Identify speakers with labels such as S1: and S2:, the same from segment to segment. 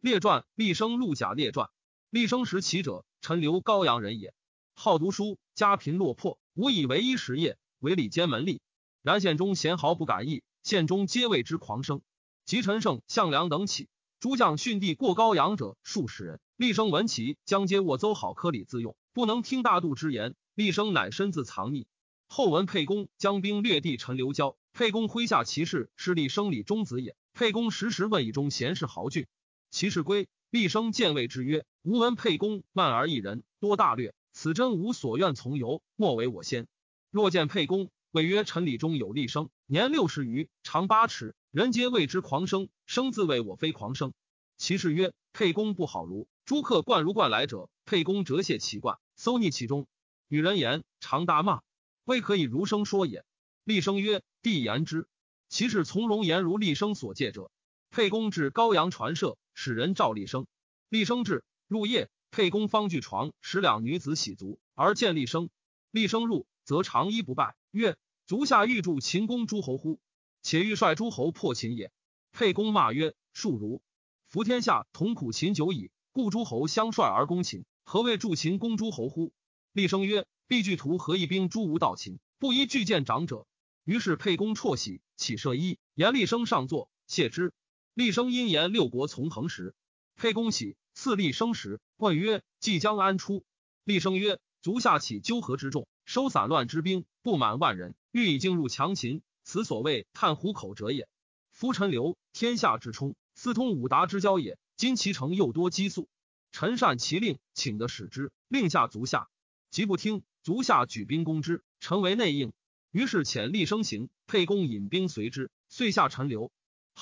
S1: 列传，厉生陆贾列传。厉生时起者，陈留高阳人也，好读书，家贫落魄，无以为衣食业，为里监门吏。然县中贤豪不敢意，县中皆为之狂生。及陈胜、项梁等起，诸将训地过高阳者数十人。厉生闻其将皆握邹好科里自用，不能听大度之言。厉生乃身自藏匿。后闻沛公将兵略地陈留郊，沛公麾下骑士是厉生里中子也。沛公时时问以中贤士豪俊，骑士归，厉生见谓之曰：“吾闻沛公慢而一人，多大略。此真无所愿从游，莫为我先。若见沛公，谓曰：陈礼中有厉生，年六十余，长八尺，人皆谓之狂生。生自谓我非狂生。骑士曰：沛公不好如。诸客冠如冠来者，沛公折谢其冠，搜逆其中，与人言，常大骂，未可以如生说也。厉生曰：帝言之。其是从容言如厉生所戒者。沛公至高阳传舍，使人召厉生。厉生至，入夜，沛公方具床，使两女子洗足，而见厉生。厉生入，则长衣不拜，曰：“足下欲助秦公诸侯乎？且欲率诸侯破秦也。”沛公骂曰：“庶如！服天下同苦秦久矣，故诸侯相率而攻秦，何谓助秦攻诸侯乎？”厉生曰：“必具图何一兵诸吴道秦，不宜拒见长者。”于是沛公辍喜，起射衣，言厉生上座，谢之。厉生因言六国从横时，沛公喜，赐厉生时，问曰：“即将安出？”厉生曰：“足下起纠合之众，收散乱之兵，不满万人，欲以进入强秦，此所谓探虎口者也。夫陈留天下之冲，私通五达之交也。今其城又多激素，臣善其令，请得使之，令下足下，即不听，足下举兵攻之，臣为内应。”于是遣厉生行，沛公引兵随之，遂下陈留。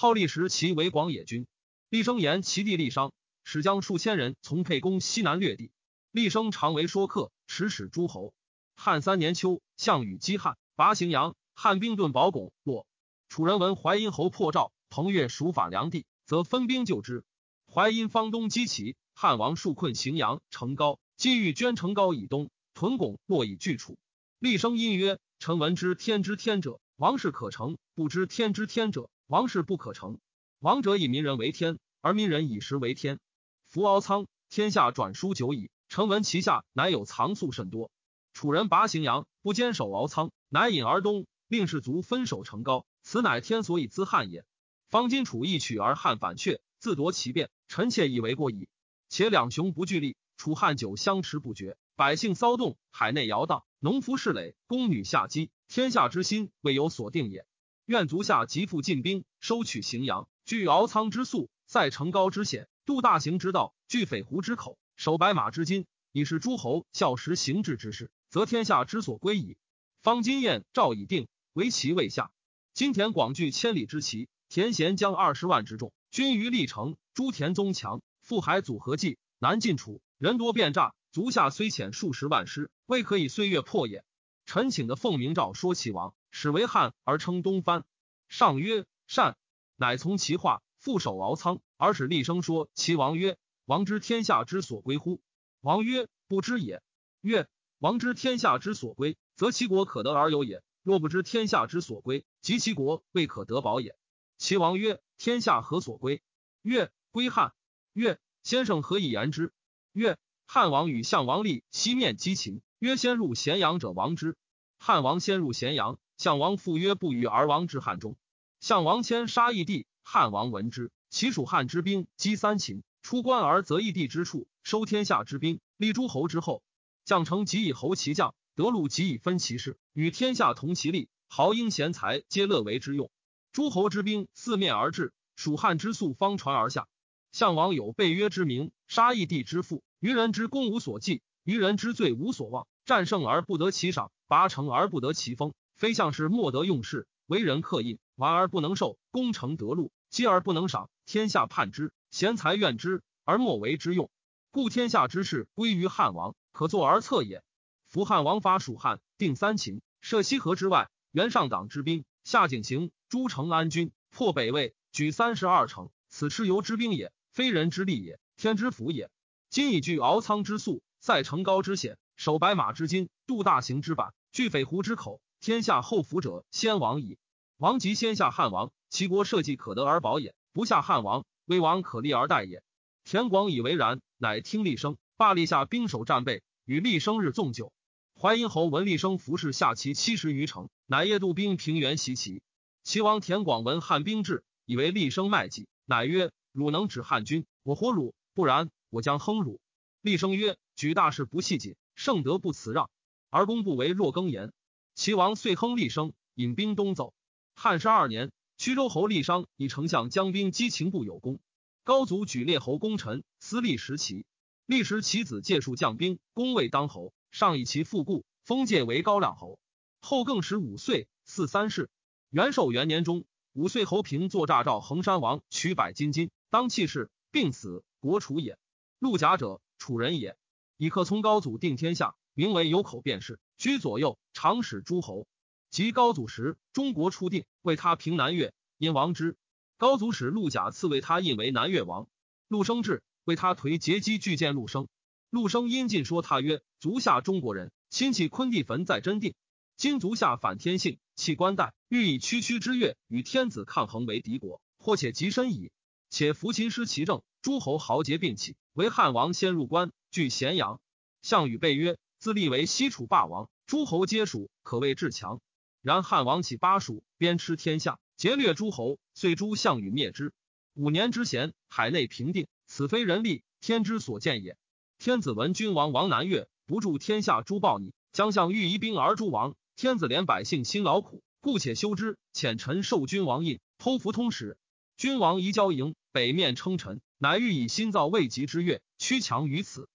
S1: 号立时，其为广野军。厉生言其弟厉商，使将数千人从沛公西南掠地。厉生常为说客，持使诸侯。汉三年秋，项羽击汉，拔荥阳，汉兵顿保巩落。楚人闻淮阴侯破赵，彭越属反梁地，则分兵救之。淮阴方东击齐，汉王数困荥阳、成高，积欲捐成高以东，屯巩落以拒楚。厉生因曰。臣闻之天之天者，王事可成；不知天之天者，王室不可成。王者以民人为天，而民人以食为天。夫敖仓，天下转书久矣。臣闻其下乃有藏粟甚多。楚人拔荥阳，不坚守敖仓，乃引而东，令士卒分守成高。此乃天所以资汉也。方今楚义取而汉反却，自夺其变，臣妾以为过矣。且两雄不俱力，楚汉久相持不绝。百姓骚动，海内摇荡，农夫市垒，宫女下机，天下之心未有所定也。愿足下急复进兵，收取荥阳，据敖仓之粟，塞成高之险，渡大行之道，据匪湖之口，守白马之津，以是诸侯效时行治之事，则天下之所归矣。方今燕赵已定，为其未下。今田广据千里之旗，田贤将二十万之众，军于历城。诸田宗强，复海组合计，南进楚，人多变诈。足下虽遣数十万师，未可以岁月破也。臣请的奉明诏说齐王，始为汉而称东藩。上曰善，乃从其化，复守敖仓，而使厉声说齐王曰：王知天下之所归乎？王曰不知也。曰王知天下之所归，则其国可得而有也；若不知天下之所归，及其国未可得保也。齐王曰天下何所归？曰归汉。曰先生何以言之？曰汉王与项王立西面击秦，曰：“先入咸阳者亡之。”汉王先入咸阳，项王复曰：“不与而亡之。”汉中，项王迁杀义帝，汉王闻之，其属汉之兵击三秦，出关而择义帝之处，收天下之兵，立诸侯之后。将成即以侯其将，得禄即以分其事，与天下同其利。豪英贤才皆乐为之用。诸侯之兵四面而至，蜀汉之粟方传而下。项王有背约之名，杀义帝之父。愚人之功无所记，愚人之罪无所忘。战胜而不得其赏，拔城而不得其封。非相士莫得用事，为人克印，玩而不能受，功成得禄，积而不能赏。天下叛之，贤才怨之，而莫为之用。故天下之事归于汉王，可作而策也。夫汉王伐蜀汉，定三秦，设西河之外，原上党之兵，下井陉，诸城安军，破北魏，举三十二城。此蚩尤之兵也，非人之力也，天之福也。今以据敖仓之粟，塞成高之险，守白马之金，渡大行之板，据匪湖之口，天下后服者先王矣。王即先下汉王，其国社稷可得而保也；不下汉王，威王可立而待也。田广以为然，乃听厉声，罢立下兵守战备，与厉生日纵酒。淮阴侯闻厉生服侍下齐七十余城，乃夜渡兵平原袭齐。齐王田广闻汉兵至，以为厉生卖计，乃曰：“汝能止汉军，我活汝；不然，我将亨汝。”厉生曰：“举大事不细谨，圣德不辞让，而公不为若更言。”齐王遂亨厉生，引兵东走。汉十二年，曲州侯厉商以丞相将兵击秦部有功。高祖举列侯功臣，私立时齐。历时其子借数将兵，攻魏当侯，上以其父故，封介为高亮侯。后更十五岁，嗣三世。元寿元年中，五岁侯平作诈召衡山王，取百金金，当弃世，病死，国楚也。陆贾者，楚人也。以克从高祖定天下，名为有口便是。居左右，常使诸侯。及高祖时，中国初定，为他平南越，因王之。高祖使陆贾赐为他印为南越王。陆生至，为他颓结基巨见陆生。陆生因进说他曰：“足下中国人，亲戚昆地坟在真定。今足下反天性，弃官带，欲以区区之月与天子抗衡为敌国，或且极深矣。且扶秦失其政，诸侯豪杰并起，为汉王先入关，据咸阳。项羽备曰。”自立为西楚霸王，诸侯皆属，可谓至强。然汉王起巴蜀，鞭笞天下，劫掠诸侯，遂诛项羽灭之。五年之闲，海内平定，此非人力，天之所见也。天子闻君王王南越，不助天下诸暴逆，将相欲移兵而诛王。天子怜百姓辛劳苦，故且修之。遣臣受君王印，偷符通使。君王移交营，北面称臣，乃欲以新造未及之月，屈强于此。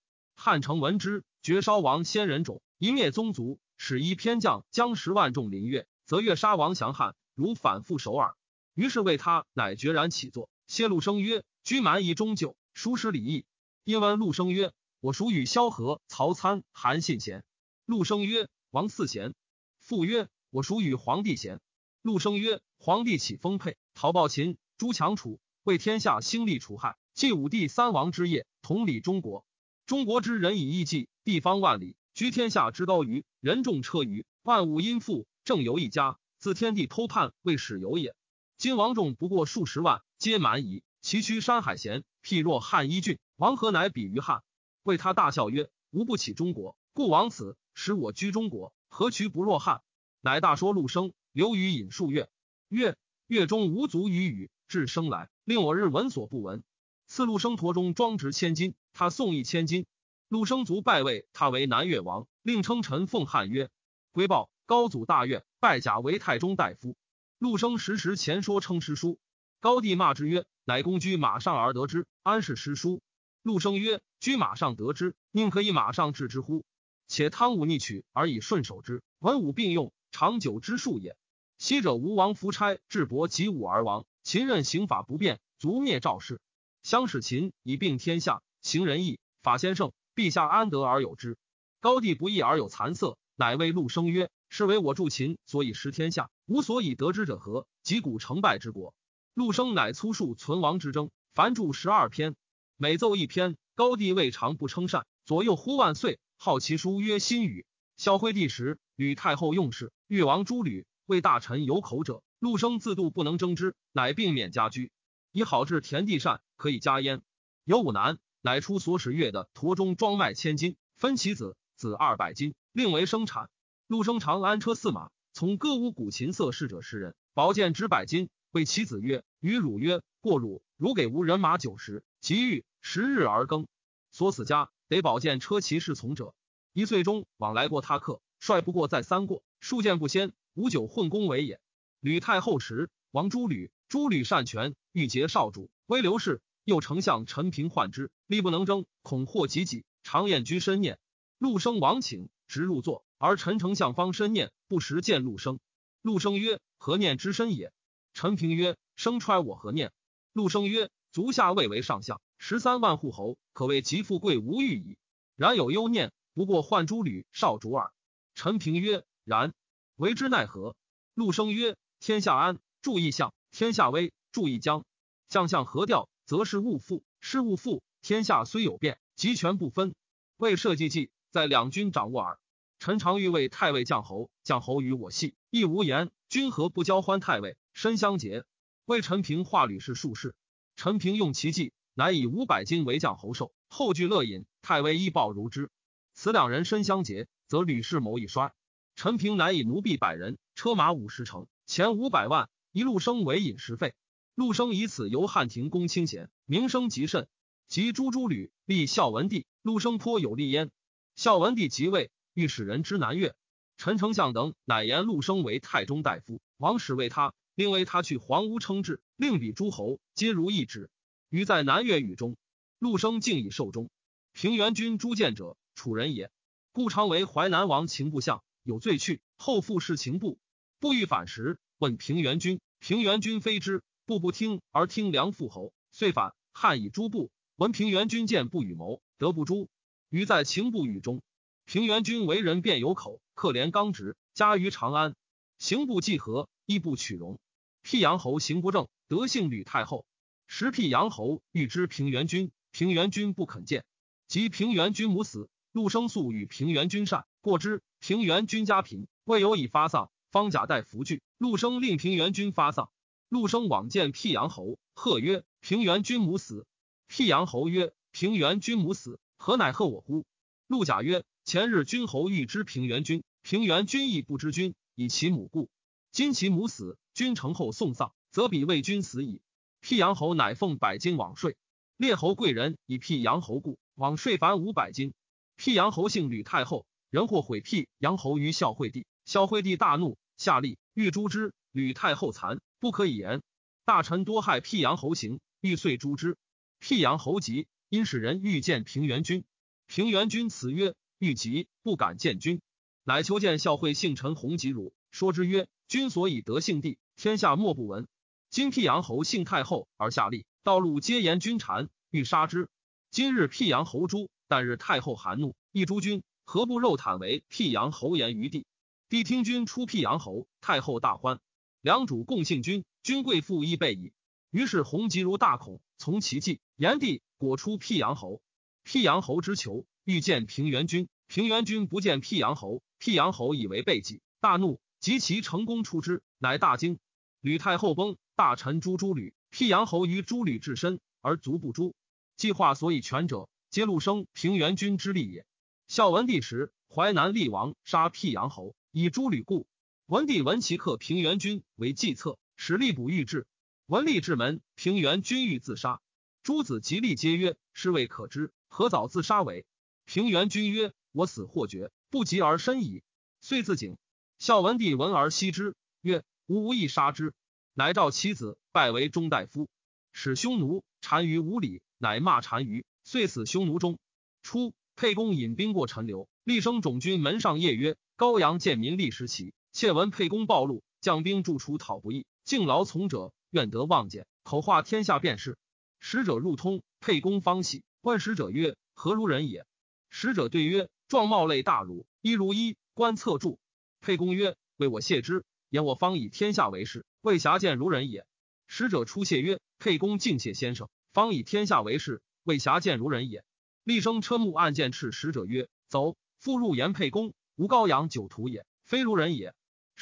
S1: 汉城闻之。绝烧王先人冢，一灭宗族，使一偏将将十万众临越，则越杀王降汉，如反复首尔。于是为他，乃决然起坐。谢陆生曰：“居蛮夷中就，疏失礼义。”因闻陆生曰：“我属与萧何、曹参、韩信贤。”陆生曰：“王四贤。”复曰：“我属与皇帝贤。”陆生曰：“皇帝起丰沛，讨暴秦，诛强楚，为天下兴利除害，继武帝三王之业，统理中国。中国之人以义济。”地方万里，居天下之高于人众车舆，万物因富，正由一家。自天地偷叛，未始有也。今王众不过数十万，皆蛮夷，其驱山海咸，譬若汉一郡。王何乃比于汉？为他大笑曰：“吾不起中国，故王此，使我居中国，何渠不若汉？”乃大说陆生，留于隐数月。月月中无足于语，至生来，令我日闻所不闻。赐陆生驼中装值千金，他送一千金。陆生卒拜位，他为南越王，令称臣奉汉曰：“归报高祖大悦，拜甲为太中大夫。”陆生时时前说称诗书，高帝骂之曰：“乃公居马上而得之，安是诗书？”陆生曰：“居马上得之，宁可以马上治之乎？且汤武逆取而以顺守之，文武并用，长久之术也。昔者吴王夫差智伯及武而亡，秦任刑法不变，卒灭赵氏。相使秦以并天下，行仁义，法先圣。”陛下安得而有之？高帝不义而有残色，乃谓陆生曰：“是为我助秦，所以失天下。吾所以得之者何？及古成败之国。”陆生乃粗述存亡之争，凡著十二篇，每奏一篇。高帝未尝不称善，左右呼万岁，号其书曰新语。孝惠帝时，吕太后用事，誉王诸吕为大臣有口者，陆生自度不能争之，乃并免家居，以好治田地善，可以加焉。有五难。乃出所使月的驼中装卖千金，分其子子二百金，另为生产。陆生长安车驷马，从歌舞古琴瑟侍者十人，宝剑值百金。谓其子曰：“与汝曰过汝，汝给吾人马九十，即欲十日而耕。所死家得宝剑车骑侍从者，一岁中往来过他客，率不过再三过，数剑不先，无酒混功为也。”吕太后时，王诸吕，诸吕擅权，欲结少主，威刘氏。又丞相陈平患之，力不能争，恐祸及己，常宴居深念。陆生王请，直入座，而陈丞相方深念，不时见陆生。陆生曰：“何念之深也？”陈平曰：“生揣我何念？”陆生曰：“足下未为上相，十三万户侯，可谓极富贵无欲矣。然有忧念，不过患诸吕少主耳。”陈平曰：“然，为之奈何？”陆生曰：“天下安，注意相；天下危，注意将。将相何调？”则是勿复，是勿复。天下虽有变，集权不分。为社稷计，在两军掌握耳。臣常欲为太尉将侯，将侯与我系，亦无言。君何不交欢太尉？身相结。为陈平画吕氏术士。陈平用其计，乃以五百金为将侯寿。后具乐饮，太尉亦报如之。此两人身相结，则吕氏谋一衰。陈平乃以奴婢百人，车马五十乘，钱五百万，一路生为饮食费。陆生以此由汉庭公清闲，名声极甚。及诸诸吕立孝文帝，陆生颇有立焉。孝文帝即位，欲使人之南越。陈丞相等乃言陆生为太中大夫，王使为他，令为他去黄屋称制，令比诸侯皆如一旨。于在南越语中，陆生竟以受终。平原君朱见者，楚人也，故常为淮南王秦部相，有罪去，后复事秦部，不欲反时，问平原君，平原君非之，不不听而听梁父侯，遂反。汉以诸部闻平原君见不与谋，得不诛。于在秦部与中，平原君为人便有口，克怜刚直，家于长安，行不济和，亦不取容。辟阳侯行不正，德幸吕太后。时辟阳侯欲知平原君，平原君不肯见。及平原君母死，陆生素与平原君善，过之。平原君家贫，未有以发丧，方假带服具。陆生令平原君发丧。陆生往见辟阳侯，贺曰：“平原君母死。”辟阳侯曰：“平原君母死，何乃贺我乎？”陆贾曰：“前日君侯欲知平原君，平原君亦不知君，以其母故。今其母死，君成后送葬，则彼为君死矣。”辟阳侯乃奉百金往税，列侯贵人以辟阳侯故，往税凡五百金。辟阳侯姓吕太后，人或毁辟阳侯于孝惠帝，孝惠帝大怒，下令欲诛之。吕太后残，不可以言。大臣多害辟阳侯行，欲遂诛之。辟阳侯急，因使人欲见平原君。平原君辞曰：“欲急，不敢见君。”乃求见孝惠姓陈弘吉汝，说之曰：“君所以得姓帝，天下莫不闻。”今辟阳侯幸太后而下吏，道路皆言君谗，欲杀之。今日辟阳侯诛，旦日太后含怒，一诛君，何不肉袒为辟阳侯言于地？帝听君出辟阳侯，太后大欢，两主共信君，君贵妇亦备矣。于是弘吉如大恐，从其计，炎帝果出辟阳侯。辟阳侯之求，欲见平原君，平原君不见辟阳侯，辟阳侯以为备己，大怒，及其成功出之，乃大惊。吕太后崩。大臣诛诸吕，辟阳侯于诸吕至身而卒不诛。计划所以全者，皆陆生平原君之力也。孝文帝时，淮南厉王杀辟阳侯，以诛吕故。文帝闻其克平原君为计策，使吏捕欲至。文吏至门，平原君欲自杀。诸子吉利皆曰：“是未可知，何早自杀为？”平原君曰：“我死或绝，不及而身矣。”遂自警。孝文帝闻而惜之，曰：“吾无意杀之。”乃召其子拜为中大夫，使匈奴单于无礼，乃骂单于，遂死匈奴中。初，沛公引兵过陈留，厉声种军门上夜曰：“高阳见民立时起，窃闻沛公暴露，将兵驻楚讨不义，敬劳从者，愿得望见。口化天下便是。”使者入通，沛公方喜，问使者曰：“何如人也？”使者对曰：“状貌类大儒，一如一，观侧柱。”沛公曰：“为我谢之。”言我方以天下为事，为侠见如人也。使者出谢曰：“沛公敬谢先生，方以天下为事，为侠见如人也。”厉声车目按剑斥使者曰：“走！”复入言沛公：“吾高阳酒徒也，非如人也。”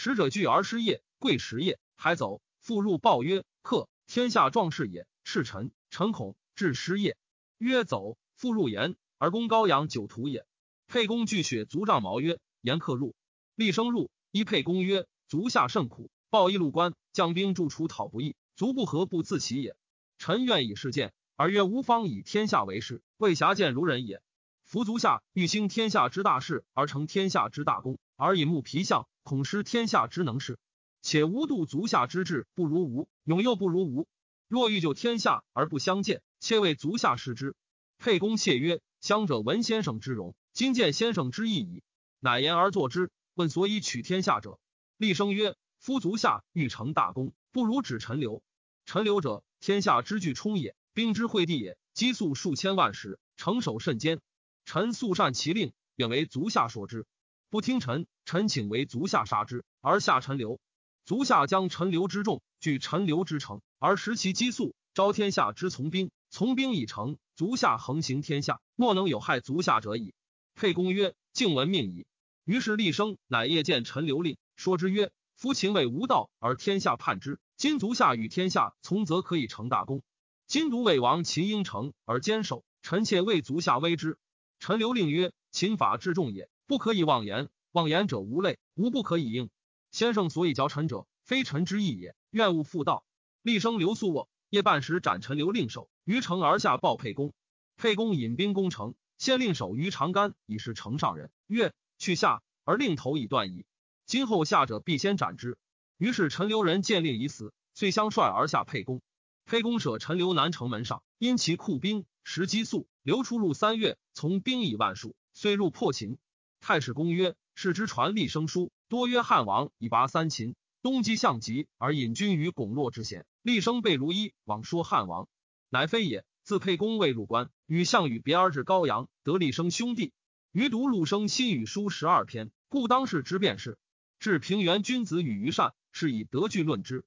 S1: 使者惧而失业，贵食业，还走。复入报曰：“客天下壮士也，赤臣臣恐致失业。”曰：“走。”复入言而攻高阳酒徒也。沛公惧血足杖矛曰：“言客入。”厉声入，依沛公曰。足下甚苦，报一路官，将兵驻楚讨不义，足不和不自起也。臣愿以事见，而曰吾方以天下为事，为侠见如人也。夫足下欲兴天下之大事，而成天下之大功，而以木皮相，恐失天下之能事。且无度足下之志，不如无勇，又不如无。若欲救天下而不相见，切为足下失之。沛公谢曰：“乡者闻先生之容，今见先生之意矣。”乃言而作之。问所以取天下者。厉声曰：“夫足下欲成大功，不如止陈留。陈留者，天下之巨冲也，兵之会地也。积粟数千万石，城守甚坚。臣素善其令，愿为足下所之。不听臣，臣请为足下杀之，而下陈留。足下将陈留之众据陈留之城，而食其积粟，招天下之从兵。从兵已成，足下横行天下，莫能有害足下者矣。”沛公曰：“敬闻命矣。”于是厉声，乃夜见陈留令。说之曰：“夫秦谓无道而天下叛之。今足下与天下从，则可以成大功。今独魏王秦应城而坚守，臣妾为足下威之。陈留令曰：秦法至重也，不可以妄言。妄言者无类，无不可以应。先生所以教臣者，非臣之意也。愿勿复道。厉声刘肃卧，夜半时斩陈留令守，于城而下报沛公。沛公引兵攻城，先令守于长干，以示城上人。曰：去下，而令头已断矣。今后下者，必先斩之。于是陈留人见令已死，遂相率而下沛公。沛公舍陈留南城门上，因其库兵，食激素，留出入三月，从兵以万数，遂入破秦。太史公曰：是之传立生书，多曰汉王以拔三秦，东击项籍而引军于巩洛之险。立生被如一，往说汉王，乃非也。自沛公未入关，与项羽别而至高阳，得立生兄弟。余读陆生新语书十二篇，故当世之辩事。至平原君子与于善，是以得据论之。